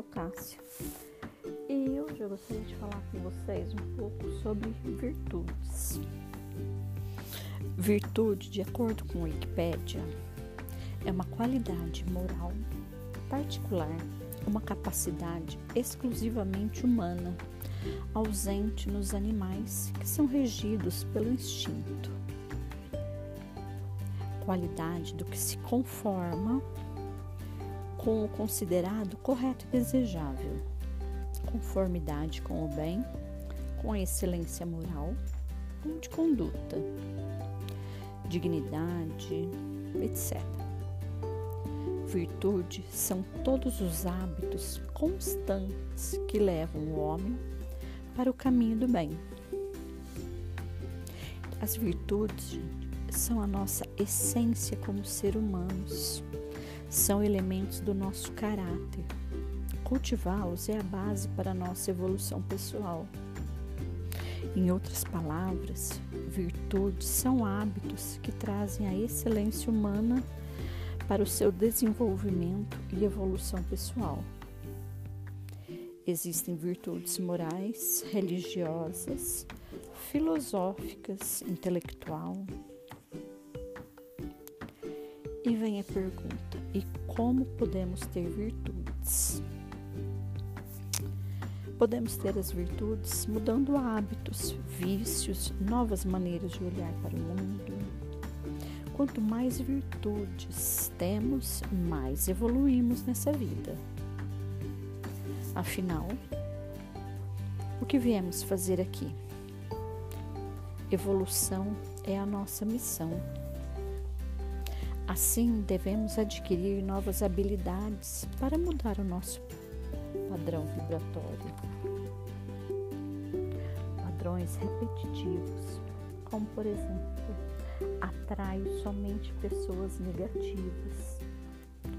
sou Cássia e hoje eu gostaria de falar com vocês um pouco sobre virtudes. Virtude, de acordo com a Wikipédia, é uma qualidade moral particular, uma capacidade exclusivamente humana, ausente nos animais que são regidos pelo instinto. Qualidade do que se conforma com o considerado correto e desejável, conformidade com o bem, com excelência moral ou de conduta, dignidade, etc. Virtude são todos os hábitos constantes que levam o homem para o caminho do bem. As virtudes são a nossa essência como ser humanos são elementos do nosso caráter. Cultivá-los é a base para a nossa evolução pessoal. Em outras palavras, virtudes são hábitos que trazem a excelência humana para o seu desenvolvimento e evolução pessoal. Existem virtudes morais, religiosas, filosóficas, intelectual, e vem a pergunta: e como podemos ter virtudes? Podemos ter as virtudes mudando hábitos, vícios, novas maneiras de olhar para o mundo. Quanto mais virtudes temos, mais evoluímos nessa vida. Afinal, o que viemos fazer aqui? Evolução é a nossa missão Assim, devemos adquirir novas habilidades para mudar o nosso padrão vibratório. Padrões repetitivos, como por exemplo, atraio somente pessoas negativas.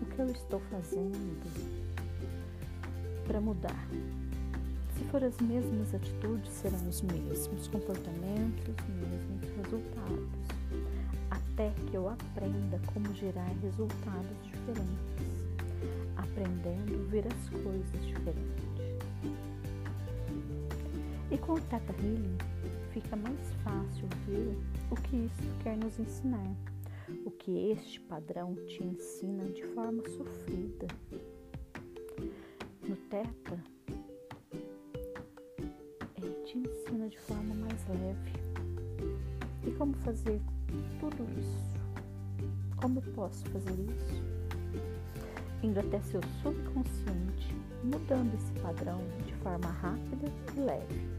O que eu estou fazendo para mudar? Se for as mesmas atitudes, serão os mesmos comportamentos, os mesmos resultados até que eu aprenda como gerar resultados diferentes, aprendendo a ver as coisas diferentes. E com o Teta Healing fica mais fácil ver o que isso quer nos ensinar, o que este padrão te ensina de forma sofrida. No Teta, ele te ensina de forma mais leve. Como fazer tudo isso. Como posso fazer isso? Indo até seu subconsciente, mudando esse padrão de forma rápida e leve.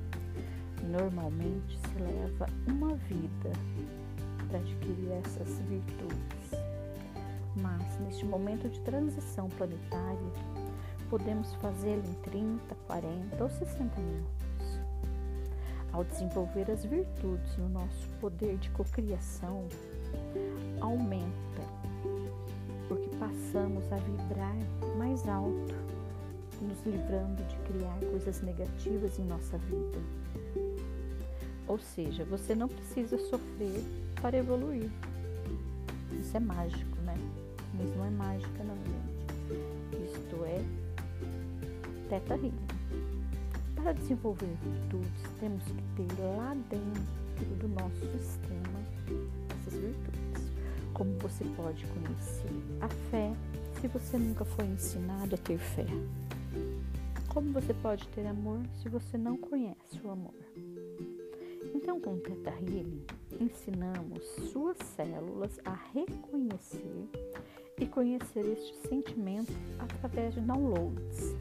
Normalmente se leva uma vida para adquirir essas virtudes. Mas neste momento de transição planetária, podemos fazê-lo em 30, 40 ou 60 minutos ao desenvolver as virtudes no nosso poder de cocriação, aumenta, porque passamos a vibrar mais alto, nos livrando de criar coisas negativas em nossa vida. Ou seja, você não precisa sofrer para evoluir. Isso é mágico, né? Mas não é mágica, não, gente. Isto é teta healing. Para desenvolver virtudes, temos que ter lá dentro do nosso sistema essas virtudes. Como você pode conhecer a fé se você nunca foi ensinado a ter fé? Como você pode ter amor se você não conhece o amor? Então, com o Teta Healing, ensinamos suas células a reconhecer e conhecer este sentimento através de downloads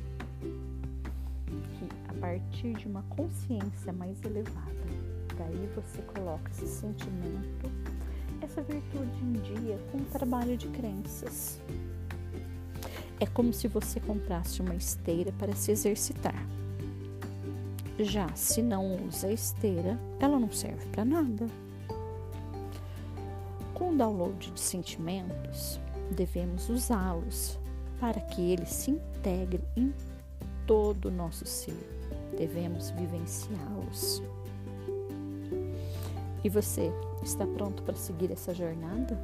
partir de uma consciência mais elevada. Daí você coloca esse sentimento, essa virtude em dia com o trabalho de crenças. É como se você comprasse uma esteira para se exercitar. Já se não usa a esteira, ela não serve para nada. Com o download de sentimentos, devemos usá-los para que eles se integrem em todo o nosso ser devemos vivenciá-los. E você está pronto para seguir essa jornada?